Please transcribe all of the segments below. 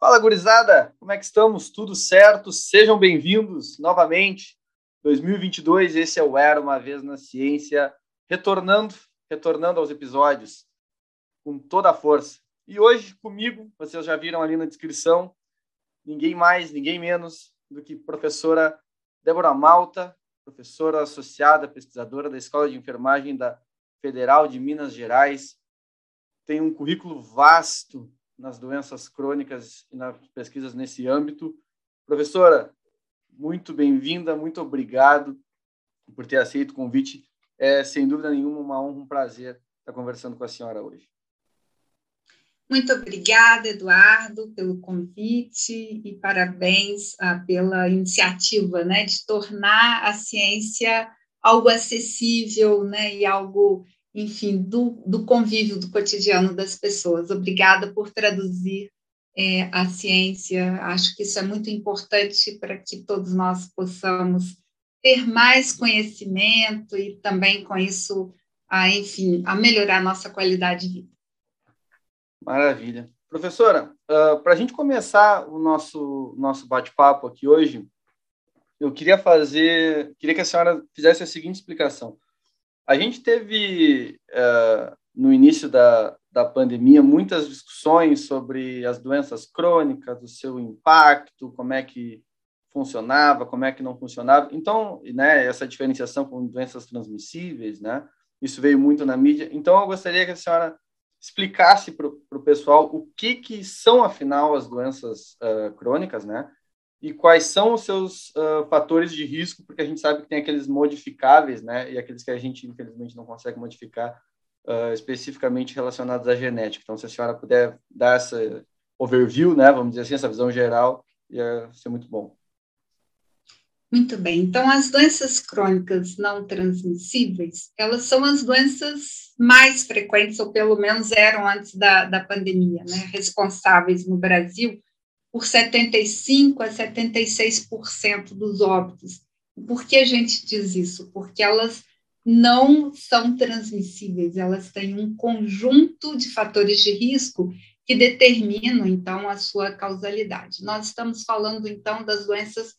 Fala, gurizada! Como é que estamos? Tudo certo? Sejam bem-vindos novamente. 2022, esse é o Era Uma Vez na Ciência, retornando, retornando aos episódios com toda a força. E hoje, comigo, vocês já viram ali na descrição, ninguém mais, ninguém menos do que professora Débora Malta, professora associada, pesquisadora da Escola de Enfermagem da Federal de Minas Gerais. Tem um currículo vasto nas doenças crônicas e nas pesquisas nesse âmbito. Professora, muito bem-vinda, muito obrigado por ter aceito o convite. É, sem dúvida nenhuma, uma honra, um prazer estar conversando com a senhora hoje. Muito obrigada, Eduardo, pelo convite e parabéns ah, pela iniciativa né, de tornar a ciência algo acessível né, e algo, enfim, do, do convívio do cotidiano das pessoas. Obrigada por traduzir é, a ciência. Acho que isso é muito importante para que todos nós possamos ter mais conhecimento e também com isso, a, enfim, a melhorar a nossa qualidade de vida. Maravilha. Professora, uh, para a gente começar o nosso, nosso bate-papo aqui hoje, eu queria fazer, queria que a senhora fizesse a seguinte explicação. A gente teve, uh, no início da, da pandemia, muitas discussões sobre as doenças crônicas, o seu impacto, como é que funcionava, como é que não funcionava. Então, né, essa diferenciação com doenças transmissíveis, né, isso veio muito na mídia. Então, eu gostaria que a senhora explicasse para o pessoal o que, que são, afinal, as doenças uh, crônicas, né? E quais são os seus uh, fatores de risco, porque a gente sabe que tem aqueles modificáveis, né? E aqueles que a gente, infelizmente, não consegue modificar, uh, especificamente relacionados à genética. Então, se a senhora puder dar essa overview, né? Vamos dizer assim, essa visão geral, ia ser muito bom. Muito bem. Então, as doenças crônicas não transmissíveis, elas são as doenças mais frequentes, ou pelo menos eram antes da, da pandemia, né? Responsáveis no Brasil por 75 a 76% dos óbitos. Por que a gente diz isso? Porque elas não são transmissíveis, elas têm um conjunto de fatores de risco que determinam, então, a sua causalidade. Nós estamos falando, então, das doenças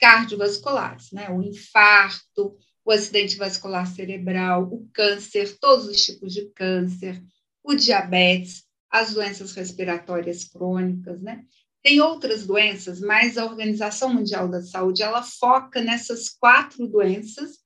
cardiovasculares, né? O infarto, o acidente vascular cerebral, o câncer, todos os tipos de câncer, o diabetes, as doenças respiratórias crônicas, né? Tem outras doenças, mas a Organização Mundial da Saúde ela foca nessas quatro doenças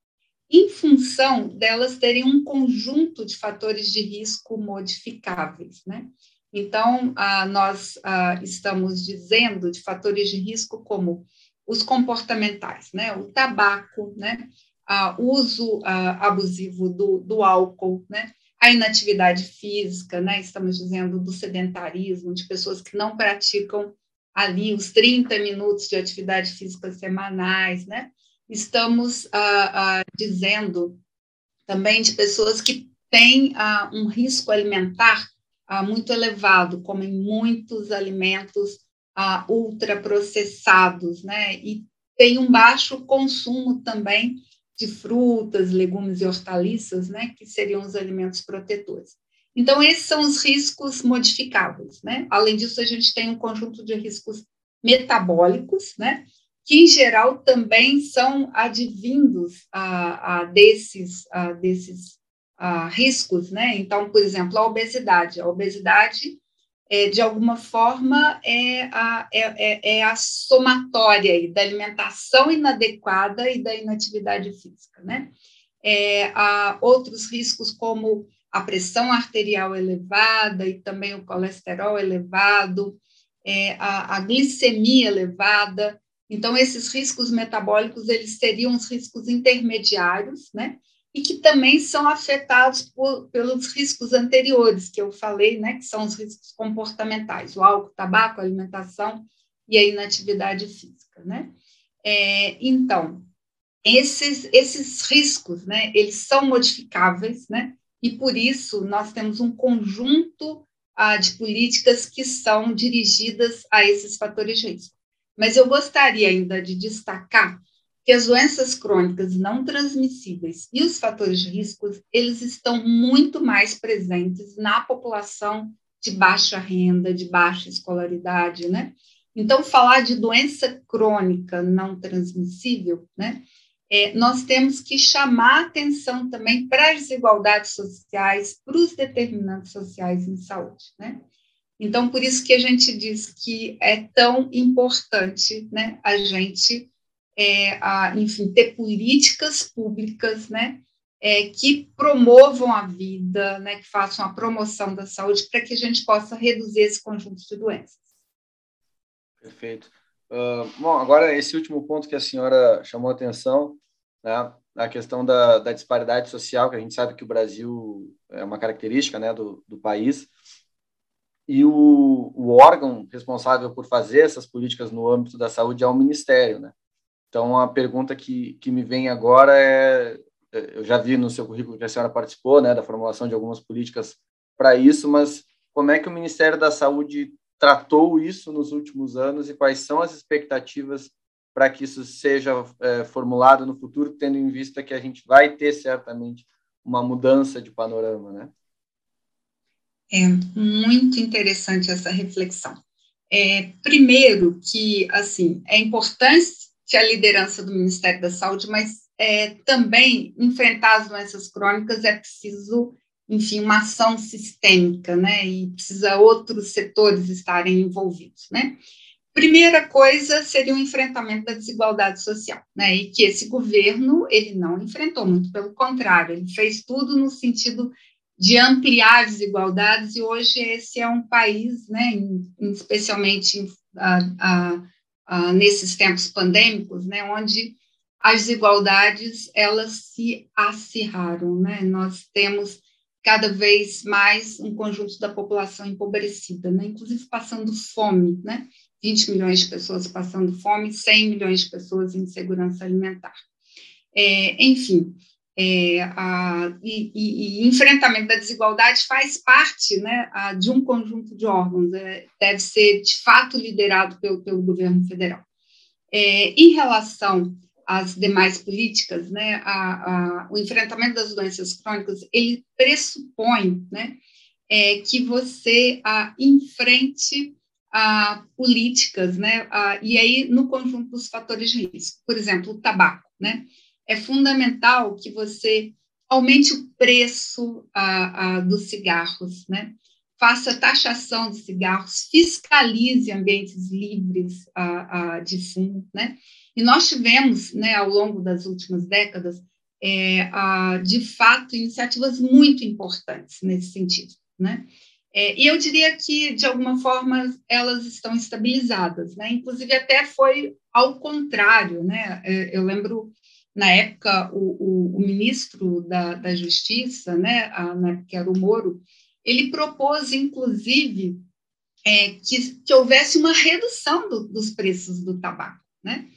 em função delas terem um conjunto de fatores de risco modificáveis, né? Então, ah, nós ah, estamos dizendo de fatores de risco como os comportamentais, né? O tabaco, né? O uso abusivo do, do álcool, né? A inatividade física, né? Estamos dizendo do sedentarismo, de pessoas que não praticam ali os 30 minutos de atividade física semanais, né? Estamos dizendo também de pessoas que têm um risco alimentar muito elevado, comem muitos alimentos uh, ultraprocessados, né? E tem um baixo consumo também de frutas, legumes e hortaliças, né? Que seriam os alimentos protetores. Então, esses são os riscos modificáveis, né? Além disso, a gente tem um conjunto de riscos metabólicos, né? Que, em geral, também são advindos a, a desses, a desses a riscos, né? Então, por exemplo, a obesidade. A obesidade é, de alguma forma, é a, é, é, é a somatória da alimentação inadequada e da inatividade física, né? É, há outros riscos como a pressão arterial elevada e também o colesterol elevado, é, a, a, glicemia elevada. Então, esses riscos metabólicos, eles seriam os riscos intermediários, né? e que também são afetados por, pelos riscos anteriores que eu falei, né, que são os riscos comportamentais, o álcool, tabaco, alimentação e a inatividade física, né? É, então, esses, esses riscos, né, eles são modificáveis, né, e por isso nós temos um conjunto ah, de políticas que são dirigidas a esses fatores de risco. Mas eu gostaria ainda de destacar que as doenças crônicas não transmissíveis e os fatores de risco, eles estão muito mais presentes na população de baixa renda, de baixa escolaridade, né? Então, falar de doença crônica não transmissível, né? É, nós temos que chamar atenção também para as desigualdades sociais, para os determinantes sociais em saúde, né? Então, por isso que a gente diz que é tão importante, né, a gente, é, a, enfim, ter políticas públicas, né, é, que promovam a vida, né, que façam a promoção da saúde, para que a gente possa reduzir esse conjunto de doenças. Perfeito. Uh, bom, agora esse último ponto que a senhora chamou a atenção, né, a questão da, da, disparidade social, que a gente sabe que o Brasil é uma característica né, do, do país, e o, o órgão responsável por fazer essas políticas no âmbito da saúde é o Ministério, né? Então, a pergunta que, que me vem agora é eu já vi no seu currículo que a senhora participou, né, da formulação de algumas políticas para isso, mas como é que o Ministério da Saúde tratou isso nos últimos anos e quais são as expectativas para que isso seja é, formulado no futuro, tendo em vista que a gente vai ter certamente uma mudança de panorama, né? É muito interessante essa reflexão. É, primeiro que assim é importante a liderança do Ministério da Saúde, mas é, também enfrentar as doenças crônicas é preciso, enfim, uma ação sistêmica, né? E precisa outros setores estarem envolvidos, né? Primeira coisa seria o enfrentamento da desigualdade social, né? E que esse governo ele não enfrentou, muito pelo contrário, ele fez tudo no sentido de ampliar as desigualdades e hoje esse é um país, né? Especialmente a, a, a, nesses tempos pandêmicos, né? Onde as desigualdades elas se acirraram, né? Nós temos cada vez mais um conjunto da população empobrecida, né? Inclusive passando fome, né? 20 milhões de pessoas passando fome, 100 milhões de pessoas em segurança alimentar. É, enfim, é, a, e, e, e, enfrentamento da desigualdade faz parte né, a, de um conjunto de órgãos, é, deve ser de fato liderado pelo, pelo governo federal. É, em relação as demais políticas, né, a, a, o enfrentamento das doenças crônicas, ele pressupõe né, é, que você a, enfrente a, políticas, né, a, e aí no conjunto dos fatores de risco. Por exemplo, o tabaco. Né, é fundamental que você aumente o preço a, a, dos cigarros, né, faça taxação de cigarros, fiscalize ambientes livres a, a, de fumo, né, e nós tivemos, né, ao longo das últimas décadas, é, a, de fato, iniciativas muito importantes nesse sentido. Né? É, e eu diria que, de alguma forma, elas estão estabilizadas. Né? Inclusive, até foi ao contrário. Né? É, eu lembro, na época, o, o, o ministro da, da Justiça, né, a, na que era o Moro, ele propôs, inclusive, é, que, que houvesse uma redução do, dos preços do tabaco. Né?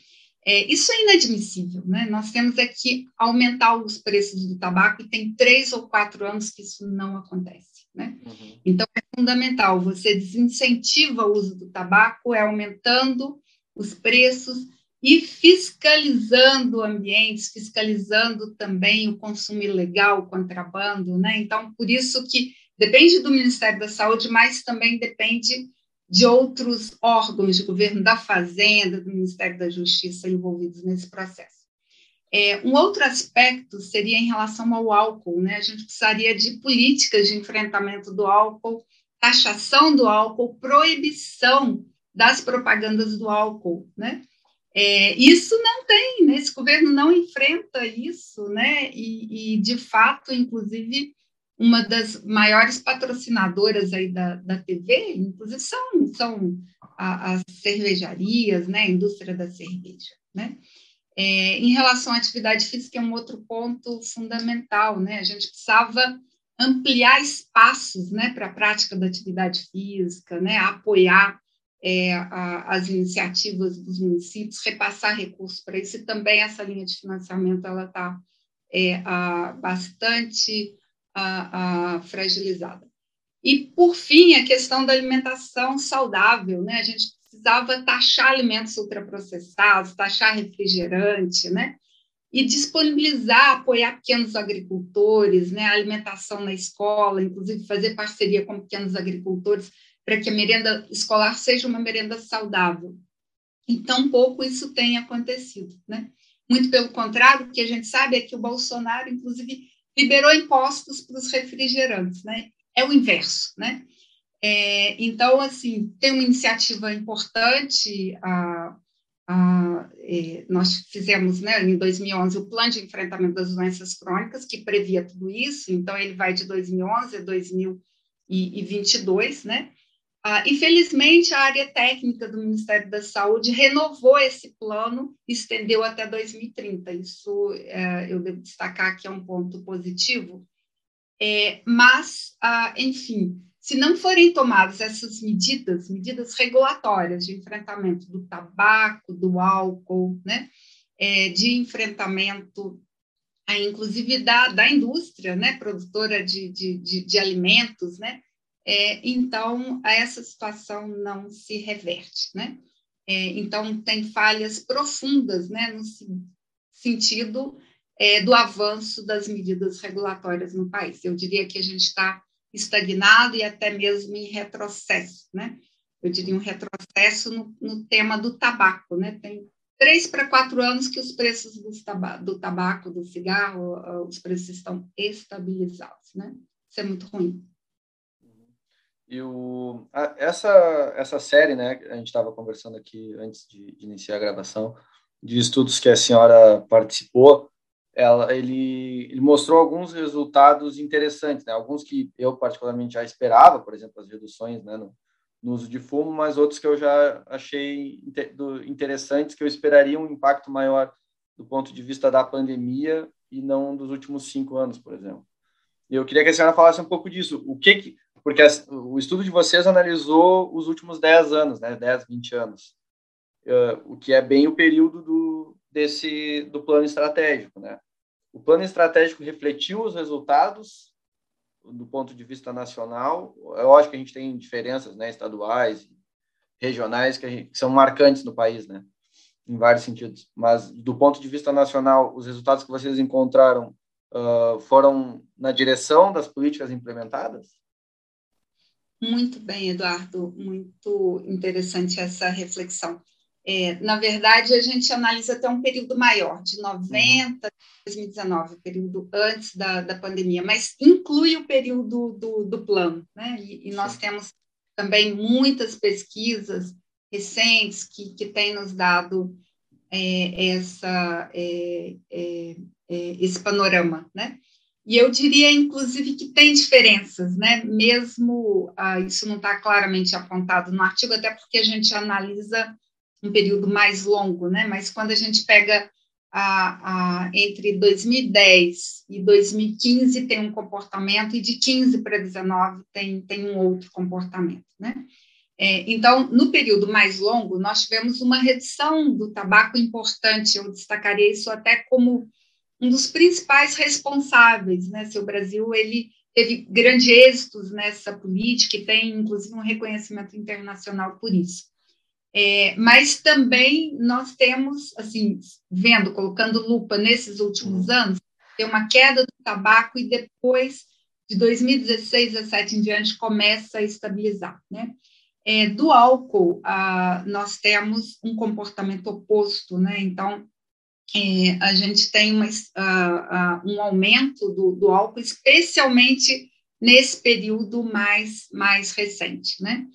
É, isso é inadmissível, né? Nós temos aqui aumentar os preços do tabaco e tem três ou quatro anos que isso não acontece, né? Uhum. Então é fundamental. Você desincentiva o uso do tabaco, é aumentando os preços e fiscalizando ambientes, fiscalizando também o consumo ilegal, o contrabando, né? Então por isso que depende do Ministério da Saúde, mas também depende de outros órgãos de governo, da Fazenda, do Ministério da Justiça envolvidos nesse processo. É, um outro aspecto seria em relação ao álcool, né? A gente precisaria de políticas de enfrentamento do álcool, taxação do álcool, proibição das propagandas do álcool, né? É, isso não tem, né? esse governo não enfrenta isso, né? E, e de fato, inclusive, uma das maiores patrocinadoras aí da, da TV, inclusive são, são a, as cervejarias, né, a indústria da cerveja, né? É, em relação à atividade física, é um outro ponto fundamental, né? A gente precisava ampliar espaços, né, para a prática da atividade física, né, apoiar é, a, as iniciativas dos municípios, repassar recursos para isso, e também essa linha de financiamento ela está é, bastante a, a fragilizada. E, por fim, a questão da alimentação saudável, né? A gente precisava taxar alimentos ultraprocessados, taxar refrigerante, né? e disponibilizar, apoiar pequenos agricultores, né, alimentação na escola, inclusive fazer parceria com pequenos agricultores para que a merenda escolar seja uma merenda saudável. Então, pouco isso tem acontecido, né? Muito pelo contrário, o que a gente sabe é que o Bolsonaro, inclusive, liberou impostos para os refrigerantes, né? É o inverso, né? É, então, assim, tem uma iniciativa importante, a, a, é, nós fizemos, né, em 2011, o Plano de Enfrentamento das Doenças Crônicas, que previa tudo isso, então ele vai de 2011 a 2022, né? Ah, infelizmente, a área técnica do Ministério da Saúde renovou esse plano estendeu até 2030. Isso é, eu devo destacar que é um ponto positivo. É, mas, ah, enfim, se não forem tomadas essas medidas, medidas regulatórias de enfrentamento do tabaco, do álcool, né, é, de enfrentamento, inclusive da, da indústria, né, produtora de, de, de, de alimentos, né, é, então essa situação não se reverte, né? É, então tem falhas profundas, né, no sentido é, do avanço das medidas regulatórias no país. Eu diria que a gente está estagnado e até mesmo em retrocesso, né? Eu diria um retrocesso no, no tema do tabaco, né? Tem três para quatro anos que os preços do, do tabaco, do cigarro, os preços estão estabilizados, né? Isso é muito ruim. E o, a, essa, essa série, né, a gente estava conversando aqui antes de, de, iniciar a gravação, de estudos que a senhora participou, ela, ele, ele mostrou alguns resultados interessantes, né, alguns que eu particularmente já esperava, por exemplo, as reduções né, no, no uso de fumo, mas outros que eu já achei interessantes, que eu esperaria um impacto maior do ponto de vista da pandemia e não dos últimos cinco anos, por exemplo. Eu queria que a senhora falasse um pouco disso. O que, que porque o estudo de vocês analisou os últimos 10 anos, né, 10, 20 anos, uh, o que é bem o período do, desse, do plano estratégico. Né? O plano estratégico refletiu os resultados do ponto de vista nacional. É lógico que a gente tem diferenças né, estaduais, regionais, que, gente, que são marcantes no país, né, em vários sentidos. Mas, do ponto de vista nacional, os resultados que vocês encontraram uh, foram na direção das políticas implementadas? Muito bem, Eduardo, muito interessante essa reflexão. É, na verdade, a gente analisa até um período maior, de 90 a 2019, período antes da, da pandemia, mas inclui o período do, do plano, né? E, e nós temos também muitas pesquisas recentes que, que têm nos dado é, essa, é, é, é esse panorama, né? E eu diria, inclusive, que tem diferenças, né? Mesmo ah, isso não está claramente apontado no artigo, até porque a gente analisa um período mais longo, né? Mas quando a gente pega a, a, entre 2010 e 2015 tem um comportamento, e de 15 para 19 tem, tem um outro comportamento, né? É, então, no período mais longo, nós tivemos uma redução do tabaco importante, eu destacaria isso até como um dos principais responsáveis, né? Se o Brasil ele teve grandes êxitos nessa política e tem inclusive um reconhecimento internacional por isso. É, mas também nós temos, assim, vendo, colocando lupa nesses últimos uhum. anos, tem uma queda do tabaco e depois de 2016 a 2017 em diante começa a estabilizar, né? É, do álcool, ah, nós temos um comportamento oposto, né? Então, é, a gente tem uma, uh, uh, um aumento do, do, álcool, especialmente nesse período mais, mais recente. Né?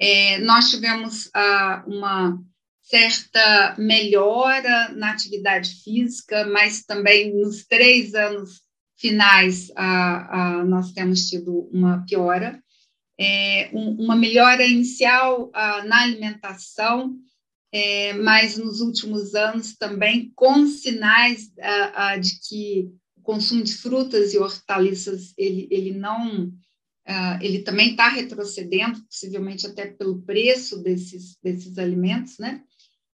É, nós tivemos uh, uma certa melhora na atividade física, mas também nos três anos finais nós temos tido uma piora. É, um, uma melhora inicial na alimentação, é, mas nos últimos anos também com sinais ah, ah, de que o consumo de frutas e hortaliças ele, ele não ah, ele também está retrocedendo, possivelmente até pelo preço desses, desses alimentos, né?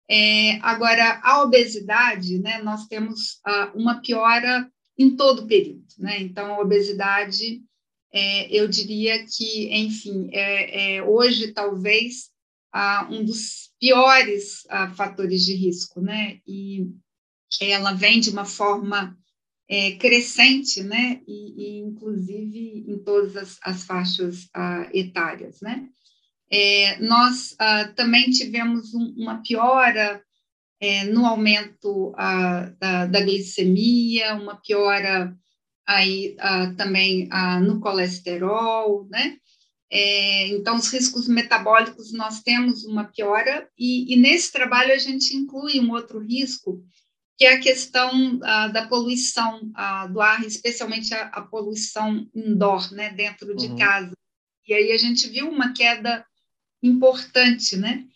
É, agora, a obesidade, né, nós temos uma piora em todo o período, né? Então, a obesidade, é, eu diria que, enfim, é, é hoje talvez um dos piores uh, fatores de risco, né? E, ela vem de uma forma é, crescente, né, e, e, inclusive em todas as, as faixas uh, etárias, né. É, nós uh, também tivemos um, uma piora é, no aumento da, da, glicemia, uma piora aí também no colesterol, né, é, então, os riscos metabólicos, nós temos uma piora, e, e, nesse trabalho a gente inclui um outro risco, que é a questão ah, da poluição ah, do ar, especialmente a, a, poluição indoor, né, dentro de uhum. casa. E aí a gente viu uma queda importante, né?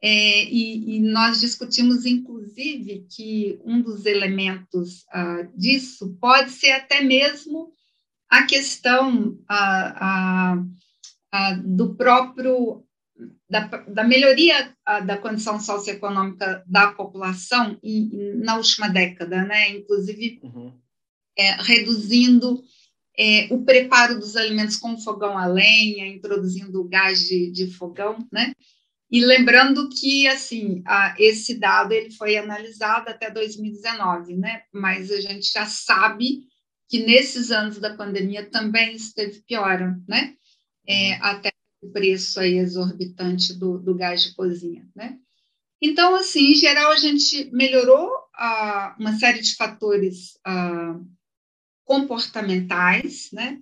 É, e, e, nós discutimos, inclusive, que um dos elementos ah, disso pode ser até mesmo a questão a, do próprio da, da melhoria da condição socioeconômica da população e, na última década, né? Inclusive uhum. é, reduzindo é, o preparo dos alimentos com fogão a lenha, introduzindo o gás de, de fogão, né? E lembrando que, assim, a, esse dado ele foi analisado até 2019, né? Mas a gente já sabe que nesses anos da pandemia também esteve piora, né? É, até o preço aí exorbitante do, do gás de cozinha, né? Então, assim, em geral, a gente melhorou ah, uma série de fatores ah, comportamentais, né?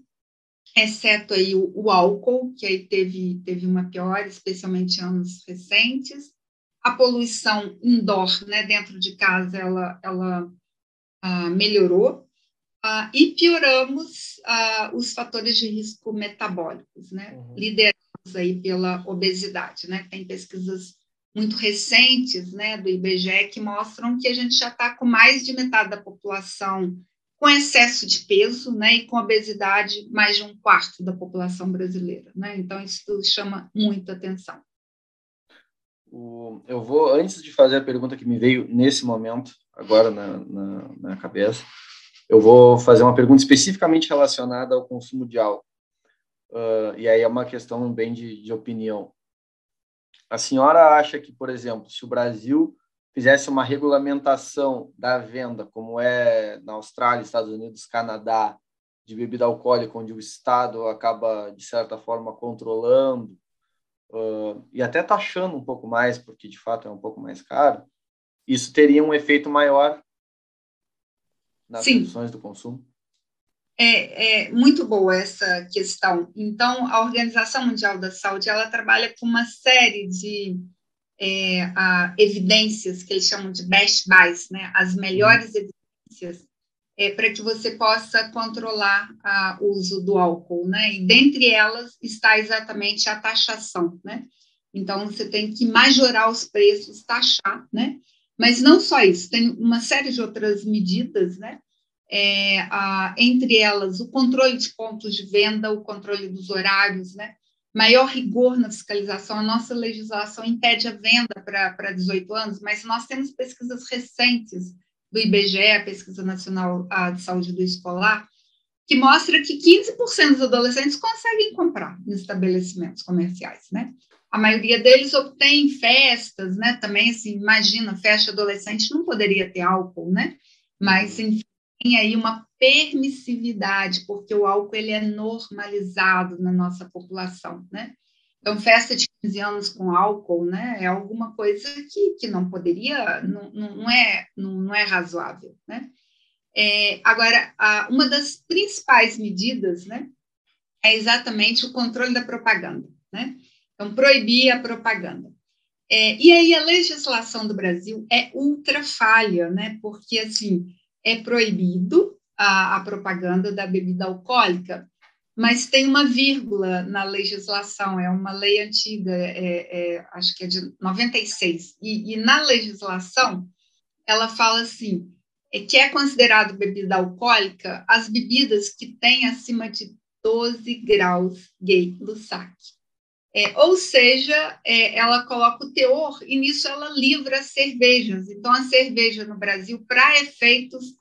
Exceto aí o, o, álcool, que aí teve, teve uma piora, especialmente anos recentes. A poluição indoor, né, dentro de casa, ela, ela ah, melhorou. Uh, e pioramos uh, os fatores de risco metabólicos, né? Uhum. Liderados aí pela obesidade, né? Tem pesquisas muito recentes, né, do IBGE que mostram que a gente já está com mais de metade da população com excesso de peso, né, e com obesidade mais de um quarto da população brasileira, né? Então isso chama muita atenção. Eu vou antes de fazer a pergunta que me veio nesse momento agora na, na, na cabeça eu vou fazer uma pergunta especificamente relacionada ao consumo de álcool. Uh, e aí é uma questão bem de, de opinião. A senhora acha que, por exemplo, se o Brasil fizesse uma regulamentação da venda, como é na Austrália, Estados Unidos, Canadá, de bebida alcoólica, onde o Estado acaba, de certa forma, controlando uh, e até taxando um pouco mais, porque de fato é um pouco mais caro, isso teria um efeito maior nas Sim. reduções do consumo? É, é, muito boa essa questão. Então, a Organização Mundial da Saúde ela trabalha com uma série de é, a, evidências que eles chamam de best buys, né? As melhores uhum. evidências é, para que você possa controlar a, o uso do álcool, né? E dentre elas está exatamente a taxação, né? Então, você tem que majorar os preços, taxar, né? Mas não só isso, tem uma série de outras medidas, né? É, a, entre elas, o controle de pontos de venda, o controle dos horários, né? Maior rigor na fiscalização. A nossa legislação impede a venda para 18 anos, mas nós temos pesquisas recentes do IBGE, a Pesquisa Nacional de Saúde do Escolar, que mostra que 15% dos adolescentes conseguem comprar em estabelecimentos comerciais, né? A maioria deles obtém festas, né? Também, assim, imagina, festa adolescente não poderia ter álcool, né? Mas, uhum. enfim, tem aí uma permissividade, porque o álcool ele é normalizado na nossa população, né? Então, festa de 15 anos com álcool, né, é alguma coisa que, que não poderia, não, não, é, não, não é razoável, né? É, agora, a, uma das principais medidas, né, é exatamente o controle da propaganda, né? Então, proibir a propaganda. É, e aí, a legislação do Brasil é ultra falha, né? Porque, assim, é proibido a, a propaganda da bebida alcoólica, mas tem uma vírgula na legislação, é uma lei antiga, é, é, acho que é de 96, e, e na legislação ela fala assim, é que é considerado bebida alcoólica as bebidas que têm acima de 12 graus gay saque. É, ou seja, é, ela coloca o teor e nisso ela livra as cervejas. Então, a cerveja no Brasil, para efeitos,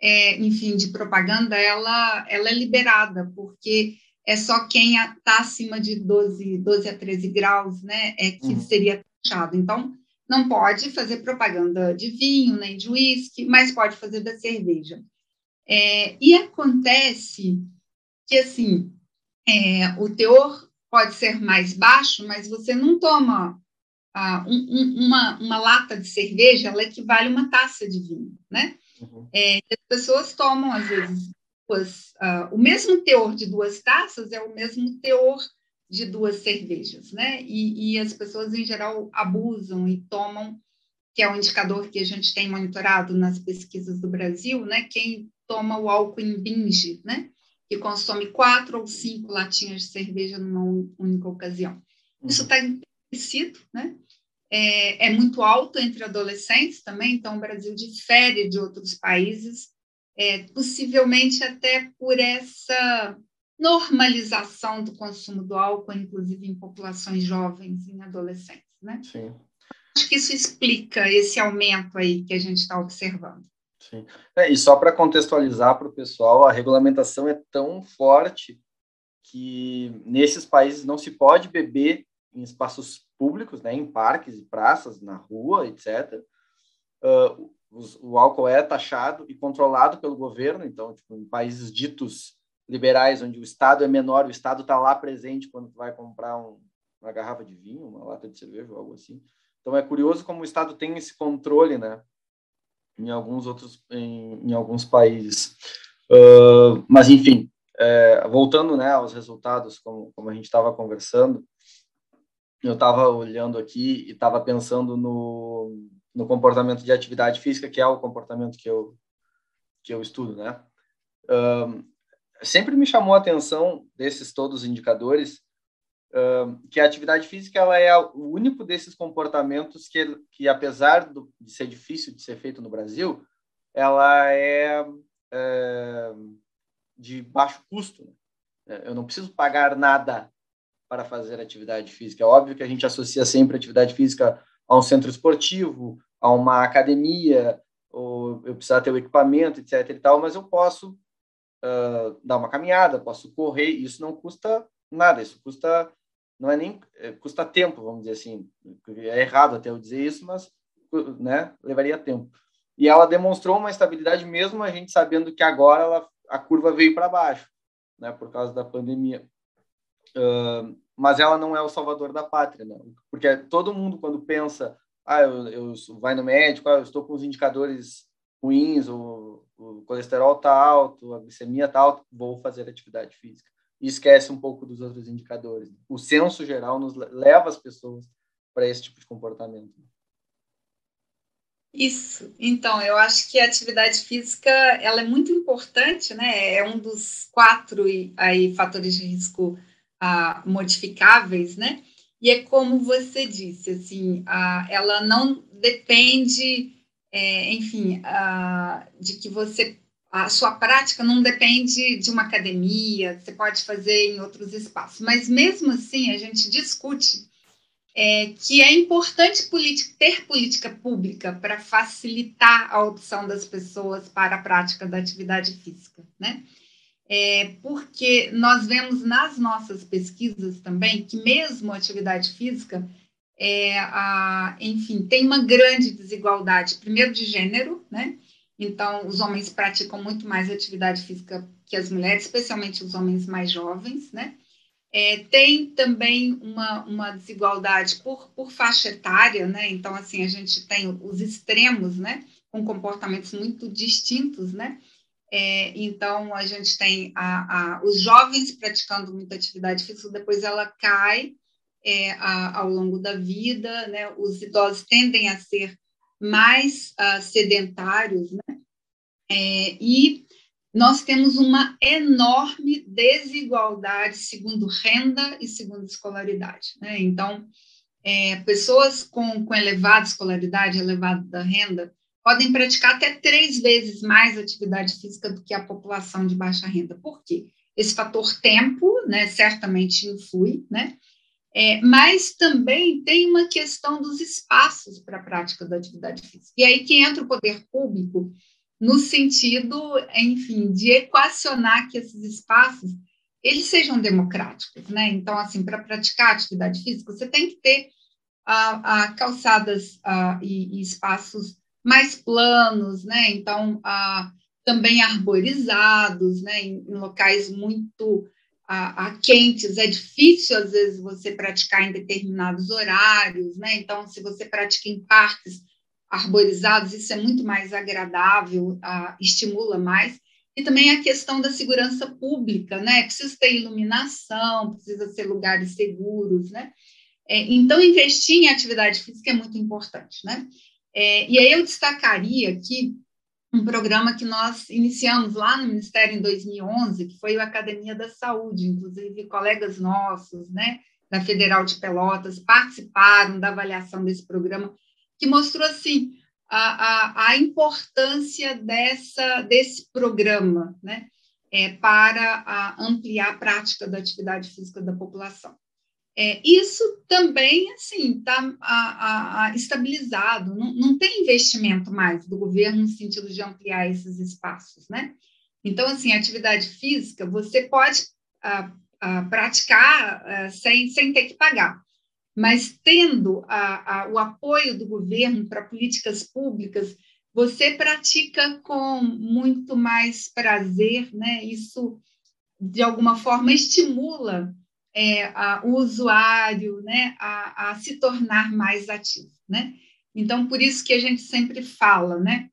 é, enfim, de propaganda, ela, ela é liberada, porque é só quem está acima de 12, 12 a 13 graus né, é que uhum. seria taxado. Então, não pode fazer propaganda de vinho nem de uísque, mas pode fazer da cerveja. É, e acontece que, assim, é, o teor pode ser mais baixo, mas você não toma ah, um, um, uma, uma lata de cerveja, ela equivale a uma taça de vinho, né? Uhum. É, as pessoas tomam, às vezes, duas, uh, o mesmo teor de duas taças é o mesmo teor de duas cervejas, né? E, e, as pessoas, em geral, abusam e tomam, que é um indicador que a gente tem monitorado nas pesquisas do Brasil, né? Quem toma o álcool em binge, né? Que consome quatro ou cinco latinhas de cerveja numa única ocasião. Isso está uhum. implícito, né? É, é, muito alto entre adolescentes também, então o Brasil difere de outros países, é, possivelmente até por essa normalização do consumo do álcool, inclusive em populações jovens e em adolescentes, né? Sim. Acho que isso explica esse aumento aí que a gente está observando. Sim. É, e só para contextualizar para o pessoal, a regulamentação é tão forte que nesses países não se pode beber em espaços públicos, né, em parques e praças, na rua, etc. Uh, os, o álcool é taxado e controlado pelo governo, então, tipo, em países ditos liberais, onde o Estado é menor, o Estado está lá presente quando tu vai comprar um, uma garrafa de vinho, uma lata de cerveja ou algo assim. Então, é curioso como o Estado tem esse controle, né, em alguns outros, em, em alguns países. Uh, mas, enfim, é, voltando, né, aos resultados, como, como a gente estava conversando, eu estava olhando aqui e estava pensando no, no comportamento de atividade física, que é o comportamento que eu, que eu estudo, né? Sempre me chamou a atenção desses todos os indicadores que a atividade física ela é o único desses comportamentos que, que apesar do, de ser difícil de ser feito no Brasil, ela é, é de baixo custo. Né? Eu não preciso pagar nada para fazer atividade física. É óbvio que a gente associa sempre atividade física a um centro esportivo, a uma academia, ou eu precisar ter o equipamento, etc. e tal, mas eu posso uh, dar uma caminhada, posso correr, isso não custa nada, isso custa, não é nem, é, custa tempo, vamos dizer assim. É errado até eu dizer isso, mas né, levaria tempo. E ela demonstrou uma estabilidade mesmo a gente sabendo que agora ela, a curva veio para baixo, né, por causa da pandemia. Uh, mas ela não é o salvador da pátria, né? porque todo mundo quando pensa, ah, eu, eu vai no médico, ah, eu estou com os indicadores ruins, o, o colesterol está alto, a glicemia está alta, vou fazer atividade física. E esquece um pouco dos outros indicadores. O senso geral nos leva as pessoas para esse tipo de comportamento. Isso. Então, eu acho que a atividade física ela é muito importante, né? É um dos quatro aí fatores de risco ah, modificáveis, né? E é como você disse, assim, ela não depende, é, enfim, ah, de que você a sua prática não depende de uma academia, você pode fazer em outros espaços, mas mesmo assim a gente discute é, que é importante ter política pública para facilitar a opção das pessoas para a prática da atividade física, né? é, porque nós vemos nas nossas pesquisas também que mesmo a atividade física, é, a, enfim, tem uma grande desigualdade, primeiro de gênero, né? Então, os homens praticam muito mais atividade física que as mulheres, especialmente os homens mais jovens, né? É, tem também uma, uma desigualdade por, por faixa etária, né? Então, assim, a gente tem os extremos, né? Com comportamentos muito distintos, né? É, então, a gente tem a, a, os jovens praticando muita atividade física, depois ela cai é, a, ao longo da vida, né? os idosos tendem a ser mais uh, sedentários, né? É, e nós temos uma enorme desigualdade segundo renda e segundo escolaridade. Né? Então, é, pessoas com, com elevada escolaridade, elevada renda, podem praticar até três vezes mais atividade física do que a população de baixa renda. Por quê? Esse fator tempo, né, certamente influi, né? É, mas também tem uma questão dos espaços para a prática da atividade física. E aí que entra o poder público no sentido, enfim, de equacionar que esses espaços eles sejam democráticos, né? Então, assim, para praticar atividade física, você tem que ter a, calçadas e, e, espaços mais planos, né? Então, também arborizados, né? Em, em locais muito a, a, quentes, é difícil, às vezes, você praticar em determinados horários, né? Então, se você pratica em parques arborizados, isso é muito mais agradável, a, estimula mais. E também a questão da segurança pública, né? Precisa ter iluminação, precisa ser lugares seguros, né? É, então, investir em atividade física é muito importante, né? É, e aí eu destacaria aqui um programa que nós iniciamos lá no Ministério em 2011, que foi a Academia da Saúde, inclusive colegas nossos, né, da Federal de Pelotas, participaram da avaliação desse programa, que mostrou, assim, a, a, a importância dessa, desse programa, né, é, para a, ampliar a prática da atividade física da população. É, isso também, assim, está estabilizado, não, não, tem investimento mais do governo no sentido de ampliar esses espaços, né? Então, assim, atividade física você pode a, a, praticar a, sem, sem ter que pagar, mas tendo o apoio do governo para políticas públicas, você pratica com muito mais prazer, né? Isso, de alguma forma, estimula é, a, o usuário né, a, a, se tornar mais ativo. Né? Então, por isso que a gente sempre fala, né,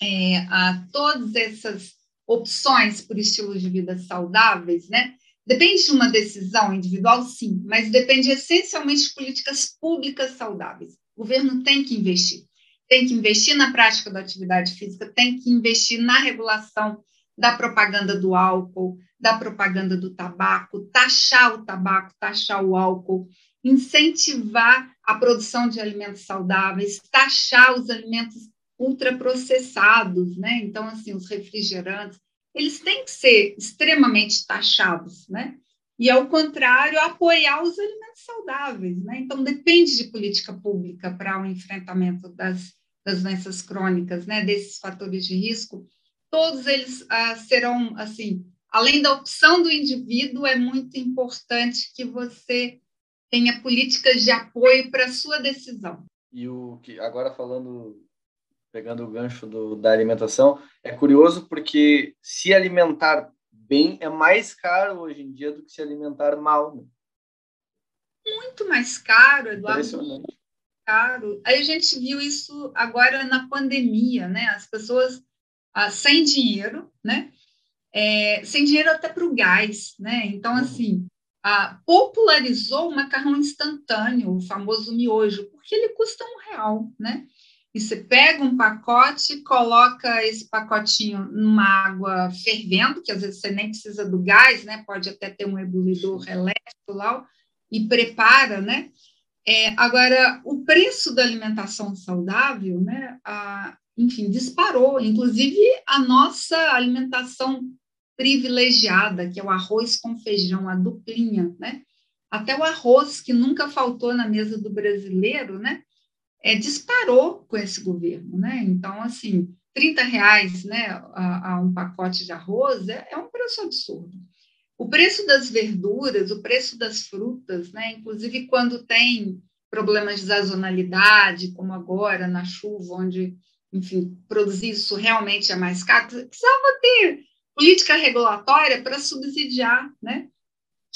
é, a todas essas opções por estilos de vida saudáveis, né, depende de uma decisão individual, sim, mas depende essencialmente de políticas públicas saudáveis. O governo tem que investir, tem que investir na prática da atividade física, tem que investir na regulação da propaganda do álcool, da propaganda do tabaco, taxar o tabaco, taxar o álcool, incentivar a produção de alimentos saudáveis, taxar os alimentos ultraprocessados, né? Então, assim, os refrigerantes, eles têm que ser extremamente taxados, né? E, ao contrário, apoiar os alimentos saudáveis, né? Então, depende de política pública para o enfrentamento das, das doenças crônicas, né? Desses fatores de risco, todos eles ah, serão, assim, além da opção do indivíduo, é muito importante que você tenha políticas de apoio para a sua decisão. E o que agora falando, pegando o gancho do, da alimentação, é curioso porque se alimentar bem é mais caro hoje em dia do que se alimentar mal. Né? Muito mais caro, Eduardo. Caro. Aí a gente viu isso agora na pandemia, né? As pessoas ah, sem dinheiro, né? É, sem dinheiro até para o gás, né? Então, assim, ah, popularizou o macarrão instantâneo, o famoso miojo, porque ele custa um real, né? E você pega um pacote, coloca esse pacotinho numa água fervendo, que às vezes você nem precisa do gás, né? Pode até ter um ebuidor elétrico lá, e prepara, né? É, agora, o preço da alimentação saudável, né? A, enfim, disparou. Inclusive, a nossa alimentação privilegiada, que é o arroz com feijão, a duplinha, né? Até o arroz, que nunca faltou na mesa do brasileiro, né? É, disparou com esse governo, né? Então, assim, 30 reais né, a, a um pacote de arroz é, é, um preço absurdo. O preço das verduras, o preço das frutas, né? Inclusive quando tem problemas de sazonalidade, como agora na chuva, onde enfim, produzir isso realmente é mais caro, precisava ter política regulatória para subsidiar, né?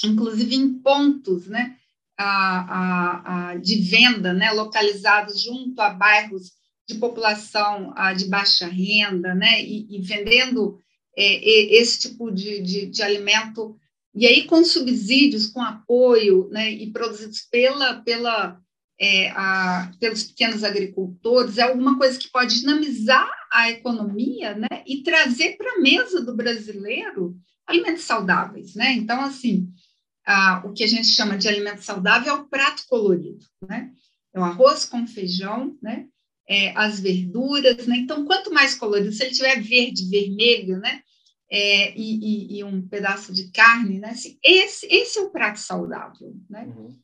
inclusive em pontos né? A, a, a, de venda, né? localizados junto a bairros de população a, de baixa renda, né? e, e vendendo é, esse tipo de, de, de alimento, e aí com subsídios, com apoio, né? e produzidos pela, pela é, a, pelos pequenos agricultores, é alguma coisa que pode dinamizar a economia né, e trazer para a mesa do brasileiro alimentos saudáveis. Né? Então, assim, a, o que a gente chama de alimento saudável é o prato colorido. Né? É o arroz com feijão, né? É, as verduras. Né? Então, quanto mais colorido, se ele tiver verde, vermelho, né? É, e, e, e, um pedaço de carne, né? Assim, esse, esse é o prato saudável, né? Uhum.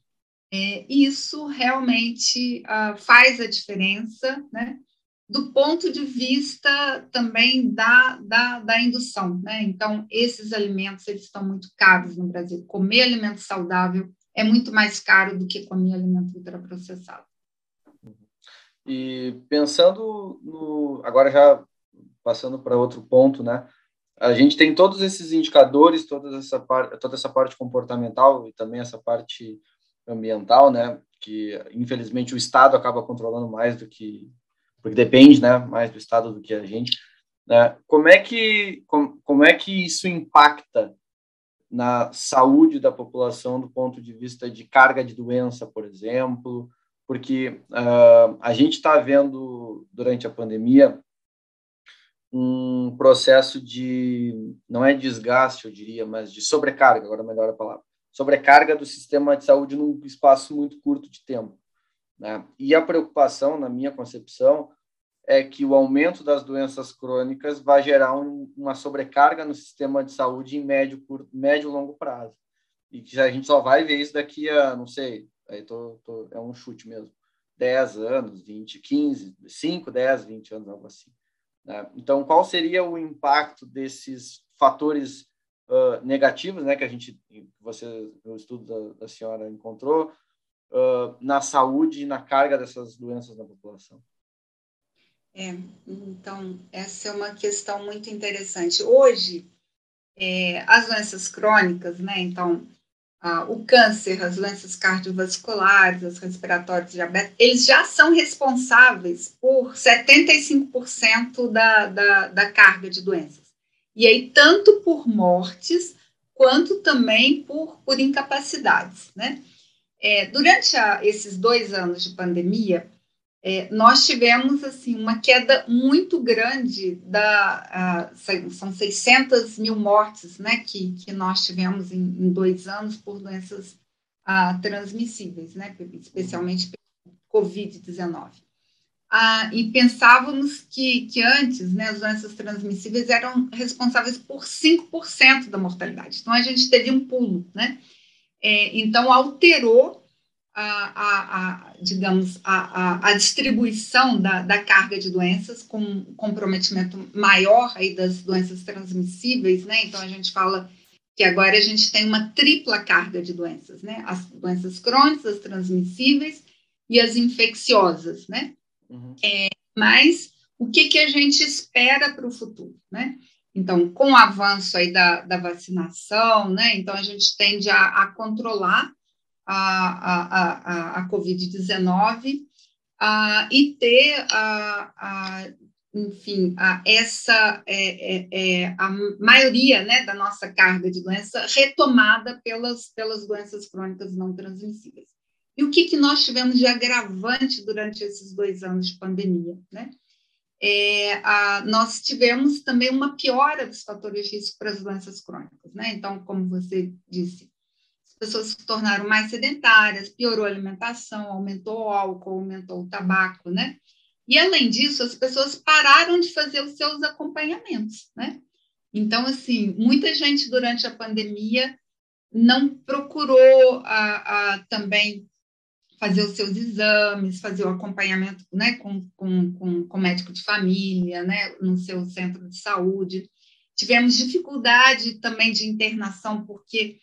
É, isso realmente uh, faz a diferença, né? do ponto de vista também da, da, da, indução. Né? Então, esses alimentos eles estão muito caros no Brasil. Comer alimento saudável é muito mais caro do que comer alimento ultraprocessado. E pensando no. Agora, já passando para outro ponto, né? A gente tem todos esses indicadores, toda essa, parte, toda essa parte comportamental e também essa parte ambiental, né? Que infelizmente o Estado acaba controlando mais do que. Porque depende, né? Mais do Estado do que a gente. Né? Como, é que, como, como é que isso impacta na saúde da população do ponto de vista de carga de doença, por exemplo? Porque uh, a gente está vendo durante a pandemia um processo de, não é desgaste, eu diria, mas de sobrecarga, agora melhor a palavra, sobrecarga do sistema de saúde num espaço muito curto de tempo. Né? E a preocupação, na minha concepção, é que o aumento das doenças crônicas vai gerar um, uma sobrecarga no sistema de saúde em médio, curto, médio longo prazo. E que a gente só vai ver isso daqui a, não sei, aí tô, tô, é um chute mesmo, 10 anos, 20, 15, 5, 10, 20 anos, algo assim. Né? Então, qual seria o impacto desses fatores uh, né, que a gente, você, no estudo da, da senhora encontrou, uh, na saúde e na carga dessas doenças na população? É, então, essa é uma questão muito interessante. Hoje, é, as doenças crônicas, né, então, o câncer, as doenças cardiovasculares, as respiratórias, diabetes, eles já são responsáveis por 75% da, da, da carga de doenças. E aí, tanto por mortes, quanto também por, por incapacidades, né? É, durante a, esses dois anos de pandemia, é, nós tivemos assim uma queda muito grande da uh, são 600 mil mortes né que, que nós tivemos em, em dois anos por doenças uh, transmissíveis né especialmente covid-19 uh, e pensávamos que, que antes né as doenças transmissíveis eram responsáveis por 5% da mortalidade então a gente teve um pulo né é, então alterou a, a, a digamos, a, a, distribuição da, da, carga de doenças, com comprometimento maior aí das doenças transmissíveis, né? Então, a gente fala que agora a gente tem uma tripla carga de doenças, né? As doenças crônicas, as transmissíveis e as infecciosas, né? Uhum. É, mas o que, que a gente espera para o futuro, né? Então, com o avanço aí da, da vacinação, né? Então, a gente tende a, a controlar a, a, a, a Covid-19 e ter, a, a, enfim, a, essa é, é, é, a maioria né, da nossa carga de doença retomada pelas, pelas doenças crônicas não transmissíveis. E o que, que nós tivemos de agravante durante esses dois anos de pandemia? Né? É, a, nós tivemos também uma piora dos fatores de risco para as doenças crônicas. Né? Então, como você disse, pessoas se tornaram mais sedentárias, piorou a alimentação, aumentou o álcool, aumentou o tabaco, né? E, além disso, as pessoas pararam de fazer os seus acompanhamentos, né? Então, assim, muita gente durante a pandemia não procurou a, a, também fazer os seus exames, fazer o acompanhamento né, com, com, com, com médico de família, né, no seu centro de saúde. Tivemos dificuldade também de internação, porque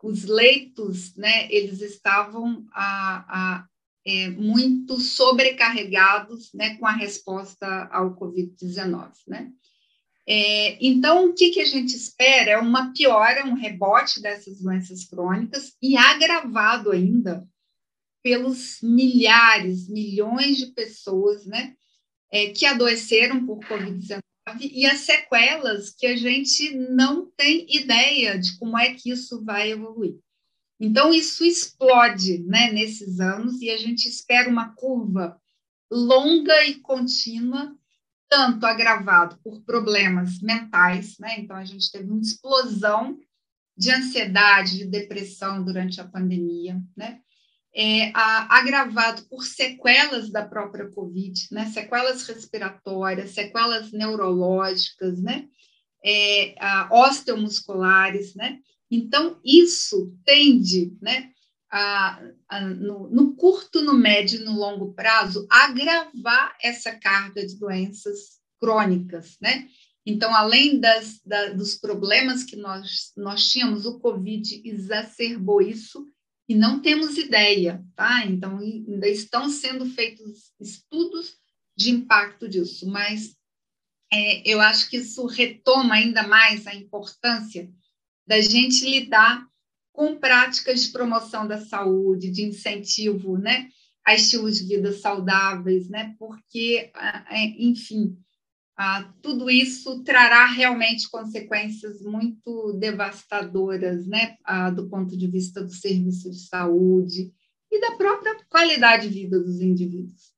os leitos, né, eles estavam a, a, é, muito sobrecarregados, né, com a resposta ao Covid-19, né. É, então, o que, que a gente espera é uma piora, um rebote dessas doenças crônicas e agravado ainda pelos milhares, milhões de pessoas, né, é, que adoeceram por Covid-19 e as sequelas que a gente não tem ideia de como é que isso vai evoluir. Então, isso explode né, nesses anos e a gente espera uma curva longa e contínua, tanto agravado por problemas mentais, né? Então, a gente teve uma explosão de ansiedade, de depressão durante a pandemia, né? É, a, agravado por sequelas da própria Covid, né? sequelas respiratórias, sequelas neurológicas, né? É, a, osteomusculares, né? Então, isso tende, né, a, a, no, no, curto, no médio e no longo prazo, agravar essa carga de doenças crônicas, né? Então, além das, da, dos problemas que nós, nós tínhamos, o Covid exacerbou isso e não temos ideia, tá? Então, ainda estão sendo feitos estudos de impacto disso, mas é, eu acho que isso retoma ainda mais a importância da gente lidar com práticas de promoção da saúde, de incentivo, né, a estilos de vida saudáveis, né, porque, é, enfim, tudo isso trará realmente consequências muito devastadoras, né, do ponto de vista do serviço de saúde e da própria qualidade de vida dos indivíduos.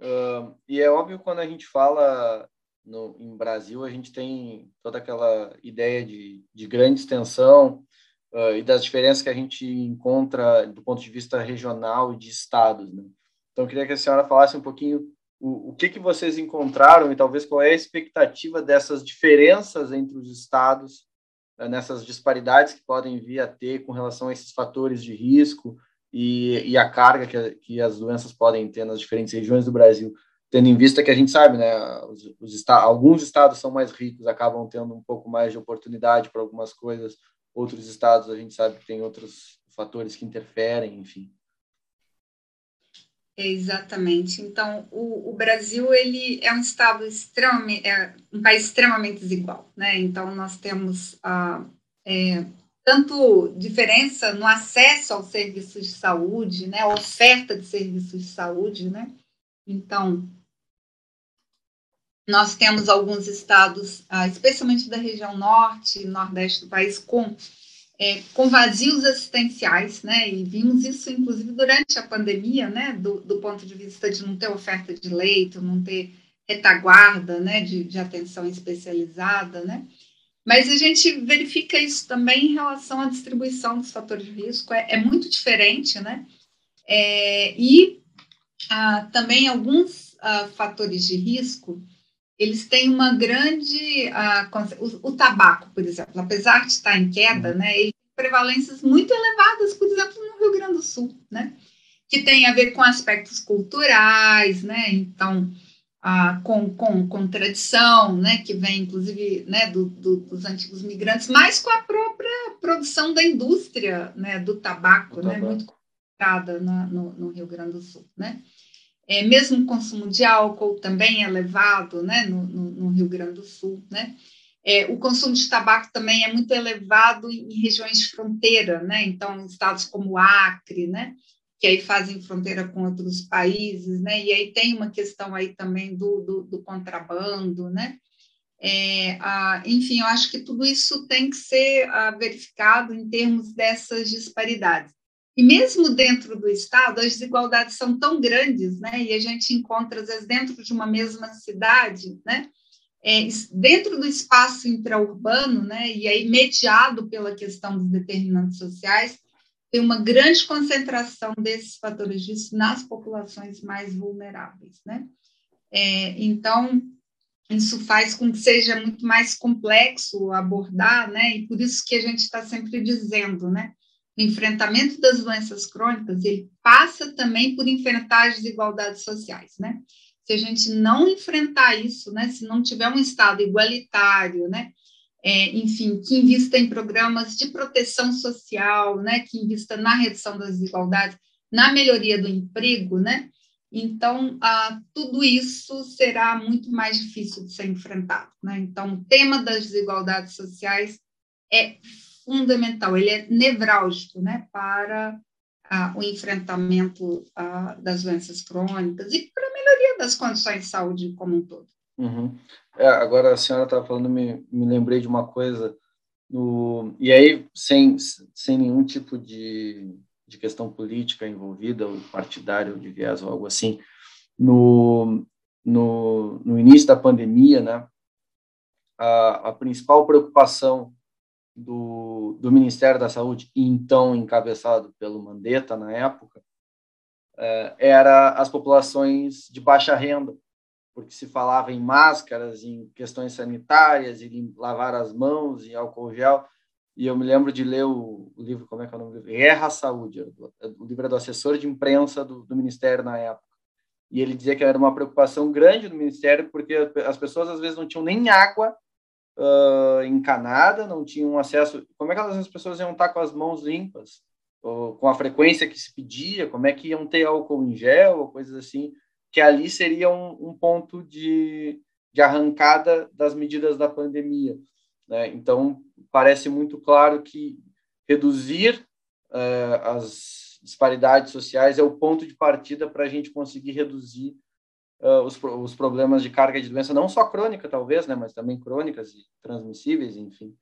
Uh, e é óbvio quando a gente fala no, em Brasil, a gente tem toda aquela ideia de, de grande extensão uh, e das diferenças que a gente encontra do ponto de vista regional e de estados. Né? Então, eu queria que a senhora falasse um pouquinho o, o que, que vocês encontraram e talvez qual é a expectativa dessas diferenças entre os estados, uh, nessas disparidades que podem vir a ter com relação a esses fatores de risco e, e a carga que, que as doenças podem ter nas diferentes regiões do Brasil tendo em vista que a gente sabe, né, os, os estados, alguns estados são mais ricos, acabam tendo um pouco mais de oportunidade para algumas coisas, outros estados a gente sabe que tem outros fatores que interferem, enfim. Exatamente. Então, o, o, Brasil ele é um estado extremamente, é um país extremamente desigual, né? Então, nós temos ah, é, tanto diferença no acesso aos serviços de saúde, né? A oferta de serviços de saúde, né? Então, nós temos alguns estados, ah, especialmente da região norte e nordeste do país, com, é, com vazios assistenciais, né? E vimos isso, inclusive, durante a pandemia, né? Do, do ponto de vista de não ter oferta de leito, não ter retaguarda, né? De, de atenção especializada, né? Mas a gente verifica isso também em relação à distribuição dos fatores de risco, é, é muito diferente, né? É, e ah, também alguns ah, fatores de risco eles têm uma grande. Uh, o, o, tabaco, por exemplo, apesar de estar em queda, né, ele tem prevalências muito elevadas, por exemplo, no Rio Grande do Sul, né, que tem a ver com aspectos culturais, né, então. Uh, com, com, com tradição, né, que vem inclusive né, do, do, dos antigos migrantes, mas com a própria produção da indústria né, do tabaco, né, muito complicada no, no Rio Grande do Sul. Né? É, mesmo o consumo de álcool também é elevado né, no, no, no Rio Grande do Sul. Né? É, o consumo de tabaco também é muito elevado em, em regiões de fronteira, né? então, em estados como Acre, né? que aí fazem fronteira com outros países, né? e aí tem uma questão aí também do, do, do contrabando, né? É, a, enfim, eu acho que tudo isso tem que ser a, verificado em termos dessas disparidades. E mesmo dentro do Estado, as desigualdades são tão grandes, né? E a gente encontra, às vezes, dentro de uma mesma cidade, né? É, dentro do espaço intraurbano, né? E aí mediado pela questão dos determinantes sociais, tem uma grande concentração desses fatores disso nas populações mais vulneráveis, né? É, então, isso faz com que seja muito mais complexo abordar, né? E por isso que a gente está sempre dizendo, né? O enfrentamento das doenças crônicas, ele passa também por enfrentar as desigualdades sociais, né? Se a gente não enfrentar isso, né, se não tiver um Estado igualitário, né, é, enfim, que invista em programas de proteção social, né, que invista na redução das desigualdades, na melhoria do emprego, né, então, ah, tudo isso será muito mais difícil de ser enfrentado. Né? Então, o tema das desigualdades sociais é fundamental, ele é nevrálgico né, para ah, o enfrentamento ah, das doenças crônicas e para a melhoria das condições de saúde como um todo. Uhum. É, agora a senhora estava falando, me, me lembrei de uma coisa, no, e aí sem, sem nenhum tipo de, de questão política envolvida, ou partidária, ou de viés, ou algo assim, no, no, no início da pandemia, né, a, a principal preocupação do, do Ministério da Saúde, então encabeçado pelo Mandetta na época, é, era as populações de baixa renda, porque se falava em máscaras, em questões sanitárias, em lavar as mãos, em álcool gel, e eu me lembro de ler o, o livro, como é que é o nome do livro? Guerra à Saúde, o livro é do assessor de imprensa do, do Ministério na época. E ele dizia que era uma preocupação grande do Ministério, porque as pessoas às vezes não tinham nem água uh, encanada, não tinham acesso. Como é que as pessoas iam estar com as mãos limpas? ou, com a frequência que se pedia, como é que iam ter álcool em gel, ou coisas assim, que ali seria um, um ponto de, de arrancada das medidas da pandemia. Né? Então, parece muito claro que reduzir uh, as disparidades sociais é o ponto de partida para a gente conseguir reduzir os, os problemas de carga de doença, não só crônica, talvez, né, mas também crônicas e transmissíveis, enfim.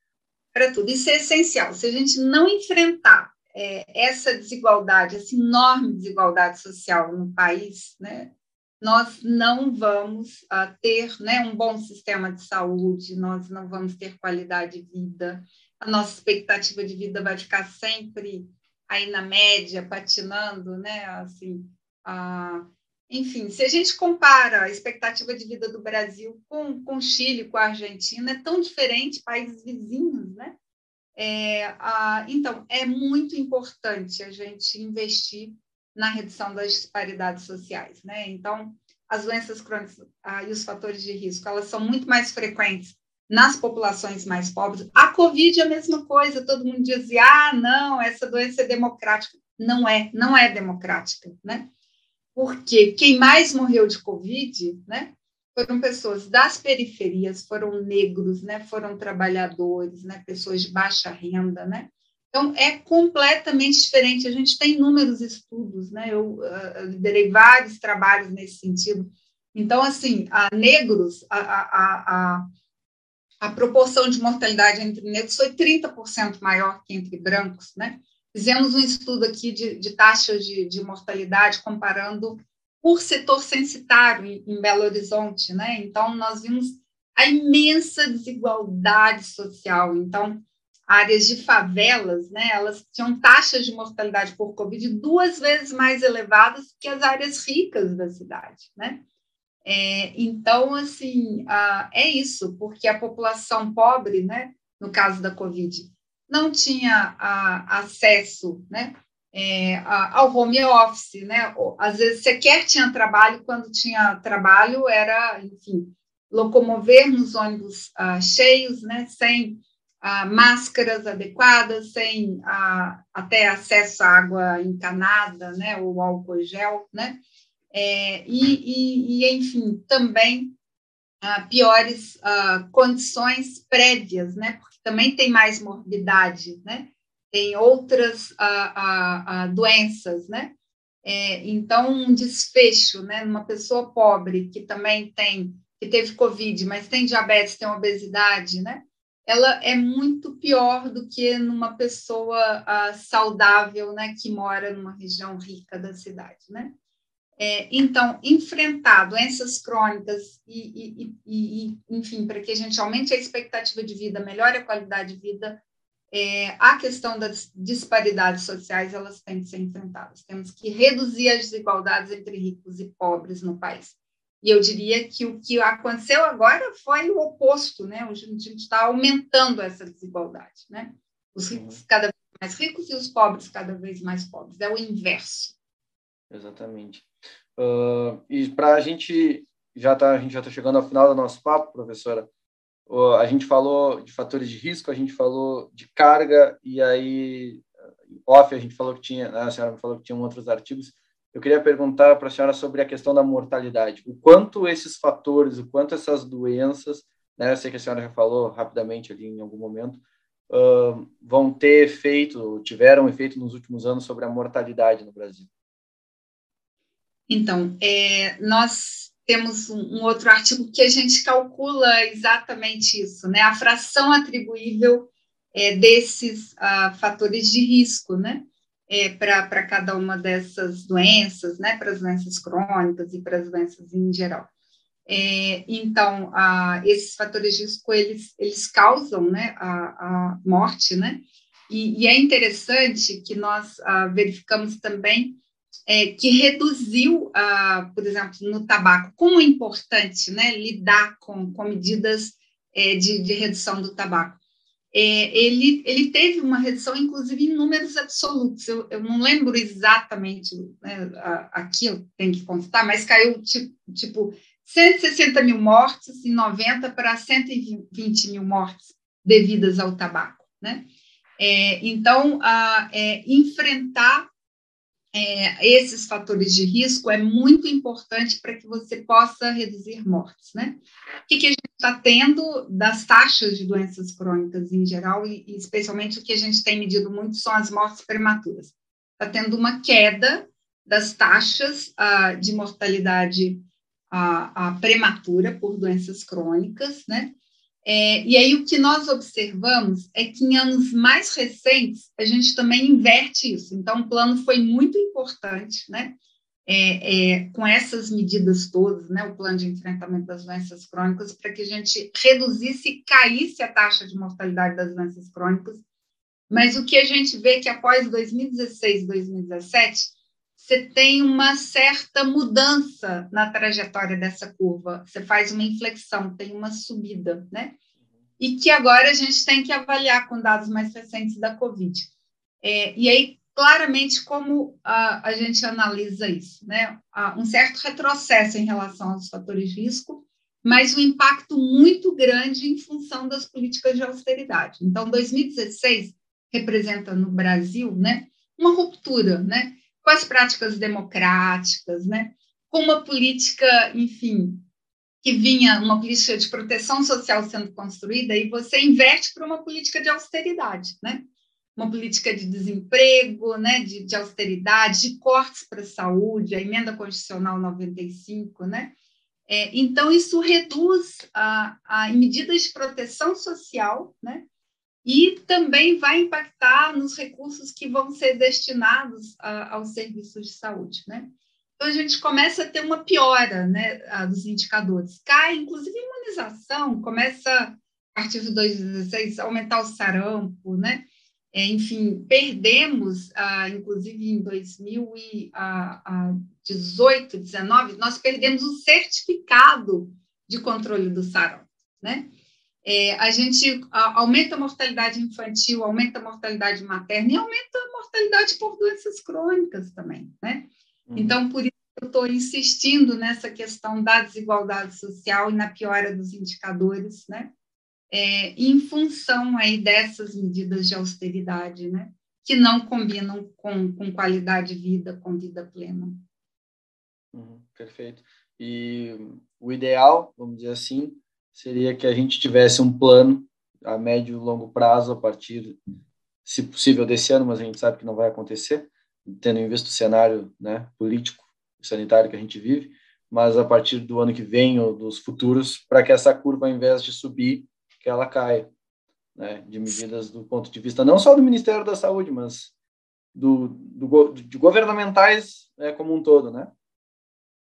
Para tudo. Isso é essencial. Se a gente não enfrentar é, essa desigualdade, essa enorme desigualdade social no país, né, nós não vamos uh, ter né, um bom sistema de saúde, nós não vamos ter qualidade de vida, a nossa expectativa de vida vai ficar sempre aí na média, patinando, né? Assim, uh, enfim, se a gente compara a expectativa de vida do Brasil com, com o Chile, com a Argentina, é tão diferente, países vizinhos, né? É, uh, então, é muito importante a gente investir na redução das disparidades sociais, né? Então, as doenças crônicas e os fatores de risco, elas são muito mais frequentes nas populações mais pobres. A Covid é a mesma coisa, todo mundo dizia, ah, não, essa doença é democrática. Não é, não é democrática, né? Porque quem mais morreu de Covid, né, foram pessoas das periferias, foram negros, né, foram trabalhadores, né, pessoas de baixa renda, né? Então, é completamente diferente. A gente tem inúmeros estudos, né? Eu uh, liderei vários trabalhos nesse sentido. Então, assim, a negros, a, a, a, a proporção de mortalidade entre negros foi 30% maior que entre brancos, né? Fizemos um estudo aqui de, de taxas de, de, mortalidade comparando por setor censitário em, em Belo Horizonte, né? Então, nós vimos a imensa desigualdade social. Então, áreas de favelas, né, elas tinham taxas de mortalidade por Covid duas vezes mais elevadas que as áreas ricas da cidade, né? É, então, assim, ah, é isso, porque a população pobre, né, no caso da Covid, não tinha ah, acesso, né, é, ao home office, né? Às vezes sequer tinha trabalho, quando tinha trabalho era, enfim, locomover nos ônibus ah, cheios, né, sem máscaras adequadas, sem até acesso à água encanada, né, ou álcool gel, né, é, e, e, e, enfim, também piores condições prévias, né, porque também tem mais morbidade, né, tem outras doenças, né, é, então um desfecho, né, numa pessoa pobre que também tem, que teve Covid, mas tem diabetes, tem obesidade, né, ela é muito pior do que numa pessoa uh, saudável, né, que mora numa região rica da cidade, né? É, então, enfrentar doenças crônicas e, e, e, enfim, para que a gente aumente a expectativa de vida, melhore a qualidade de vida, é, a questão das disparidades sociais, elas têm que ser enfrentadas. Temos que reduzir as desigualdades entre ricos e pobres no país. E eu diria que o que aconteceu agora foi o oposto, né? A gente está aumentando essa desigualdade, né? Os ricos cada vez mais ricos e os pobres cada vez mais pobres. É o inverso. Exatamente. Uh, e para a gente já tá, a gente já está chegando ao final do nosso papo, professora. Uh, a gente falou de fatores de risco, a gente falou de carga e aí off a gente falou que tinha, a senhora falou que tinham outros artigos eu queria perguntar para a senhora sobre a questão da mortalidade. O quanto esses fatores, o quanto essas doenças, né, eu sei que a senhora já falou rapidamente ali em algum momento, uh, vão ter efeito, tiveram efeito nos últimos anos sobre a mortalidade no Brasil? Então, é, nós temos um, um, outro artigo que a gente calcula exatamente isso, né? A fração atribuível é, desses uh, fatores de risco, né? é, para cada uma dessas doenças, né, para as doenças crônicas e para as doenças em geral. É, então, esses fatores de risco, eles, eles causam né, a, a morte, né? E, e, é interessante que nós a, verificamos também é, que reduziu, a, por exemplo, no tabaco, como é importante né, lidar com, com medidas é, de, de redução do tabaco é, ele, ele teve uma redução, inclusive, em números absolutos. Eu, eu não lembro exatamente né, aquilo, tem que constar, mas caiu tipo, tipo 160 mil mortes em 90 para 120 mil mortes devidas ao tabaco. Né? É, então, a, é, enfrentar é, esses fatores de risco é muito importante para que você possa reduzir mortes, né? O que, que a gente está tendo das taxas de doenças crônicas em geral, e, e especialmente o que a gente tem medido muito são as mortes prematuras. Está tendo uma queda das taxas uh, de mortalidade uh, uh, prematura por doenças crônicas, né? É, e aí o que nós observamos é que em anos mais recentes a gente também inverte isso. Então o plano foi muito importante, né? É, é, com essas medidas todas, né? O plano de enfrentamento das doenças crônicas para que a gente reduzisse e caísse a taxa de mortalidade das doenças crônicas. Mas o que a gente vê é que após 2016 e 2017 você tem uma certa mudança na trajetória dessa curva, você faz uma inflexão, tem uma subida, né? E que agora a gente tem que avaliar com dados mais recentes da Covid. É, e aí, claramente, como a, a gente analisa isso, né? Há um certo retrocesso em relação aos fatores de risco, mas um impacto muito grande em função das políticas de austeridade. Então, 2016 representa no Brasil, né, uma ruptura, né? Com as práticas democráticas, né? com uma política, enfim, que vinha, uma política de proteção social sendo construída, e você inverte para uma política de austeridade, né? uma política de desemprego, né? de, de austeridade, de cortes para a saúde, a emenda constitucional 95, né? É, então, isso reduz a, a medidas de proteção social, né? E também vai impactar nos recursos que vão ser destinados a, aos serviços de saúde, né? Então, a gente começa a ter uma piora né, dos indicadores. Cai, inclusive, a imunização, começa, a partir de 2016, a aumentar o sarampo, né? É, enfim, perdemos, ah, inclusive em 2018, 19, nós perdemos o certificado de controle do sarampo, né? É, a gente aumenta a mortalidade infantil, aumenta a mortalidade materna e aumenta a mortalidade por doenças crônicas também, né? Uhum. Então, por isso eu estou insistindo nessa questão da desigualdade social e na piora dos indicadores, né? É, em função aí dessas medidas de austeridade, né? Que não combinam com, com qualidade de vida, com vida plena. Uhum, perfeito. E o ideal, vamos dizer assim, seria que a gente tivesse um plano a médio e longo prazo, a partir, se possível, desse ano, mas a gente sabe que não vai acontecer, tendo em vista o cenário né, político e sanitário que a gente vive, mas a partir do ano que vem ou dos futuros, para que essa curva, ao invés de subir, que ela caia, né, de medidas do ponto de vista não só do Ministério da Saúde, mas do, do de governamentais né, como um todo, né?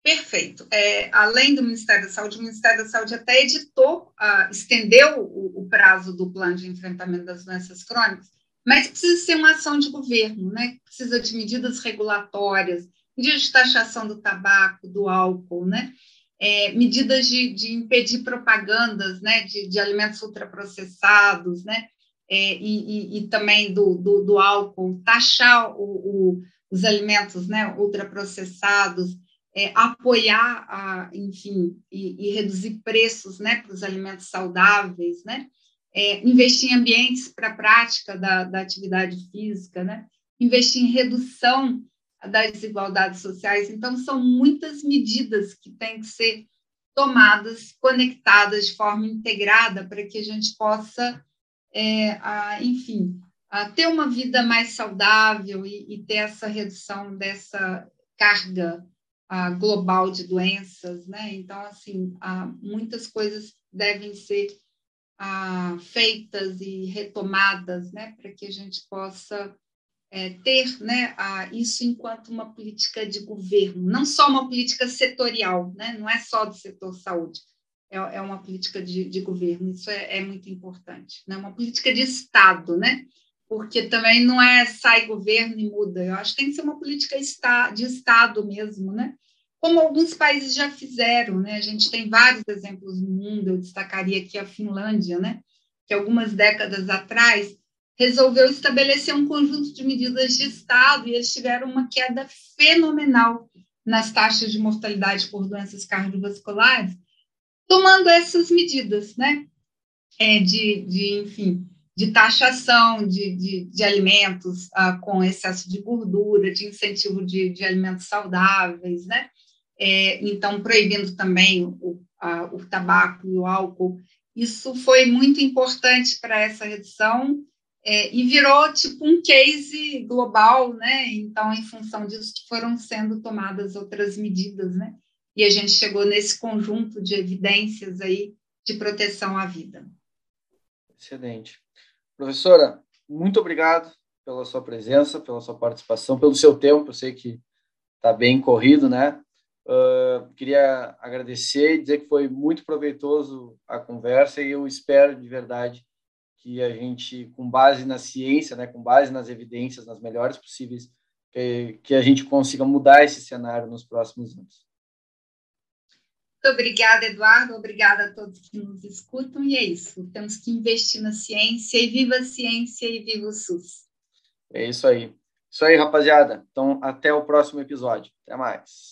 Perfeito. É, além do Ministério da Saúde, o Ministério da Saúde até editou, uh, estendeu o, o, prazo do plano de enfrentamento das doenças crônicas, mas precisa ser uma ação de governo, né? Precisa de medidas regulatórias, medidas de taxação do tabaco, do álcool, né? É, medidas de, de, impedir propagandas, né? De, de alimentos ultraprocessados, né? É, e, e, e, também do, do, do álcool, taxar o, o, os alimentos, né? Ultraprocessados é, apoiar, a, enfim, e, e, reduzir preços né, para os alimentos saudáveis, né? É, investir em ambientes para a prática da, da atividade física, né? investir em redução das desigualdades sociais. Então, são muitas medidas que têm que ser tomadas, conectadas de forma integrada, para que a gente possa, é, a, enfim, a ter uma vida mais saudável e, e ter essa redução dessa carga global de doenças, né? Então, assim, muitas coisas devem ser feitas e retomadas, né, para que a gente possa é, ter, né, isso enquanto uma política de governo, não só uma política setorial, né? Não é só do setor saúde, é, é uma política de, de governo. Isso é, é muito importante, né? Uma política de Estado, né? Porque também não é sai governo e muda. Eu acho que tem que ser uma política de Estado mesmo, né? Como alguns países já fizeram, né? A gente tem vários exemplos no mundo, eu destacaria aqui a Finlândia, né? Que algumas décadas atrás resolveu estabelecer um conjunto de medidas de Estado e eles tiveram uma queda fenomenal nas taxas de mortalidade por doenças cardiovasculares, tomando essas medidas, né? É, de, de, enfim, de taxação de, de, de alimentos uh, com excesso de gordura, de incentivo de, de alimentos saudáveis, né? É, então, proibindo também o, a, o tabaco e o álcool. Isso foi muito importante para essa redução é, e virou tipo um case global, né? Então, em função disso, foram sendo tomadas outras medidas, né? E a gente chegou nesse conjunto de evidências aí de proteção à vida. Excelente. Professora, muito obrigado pela sua presença, pela sua participação, pelo seu tempo. Eu sei que está bem corrido, né? Uh, queria agradecer e dizer que foi muito proveitoso a conversa e eu espero de verdade que a gente, com base na ciência, né, com base nas evidências, nas melhores possíveis, que, que a gente consiga mudar esse cenário nos próximos anos. Muito obrigada, Eduardo. Obrigada a todos que nos escutam. E é isso. Temos que investir na ciência e viva a ciência e viva o SUS. É isso aí. Isso aí, rapaziada. Então, até o próximo episódio. Até mais.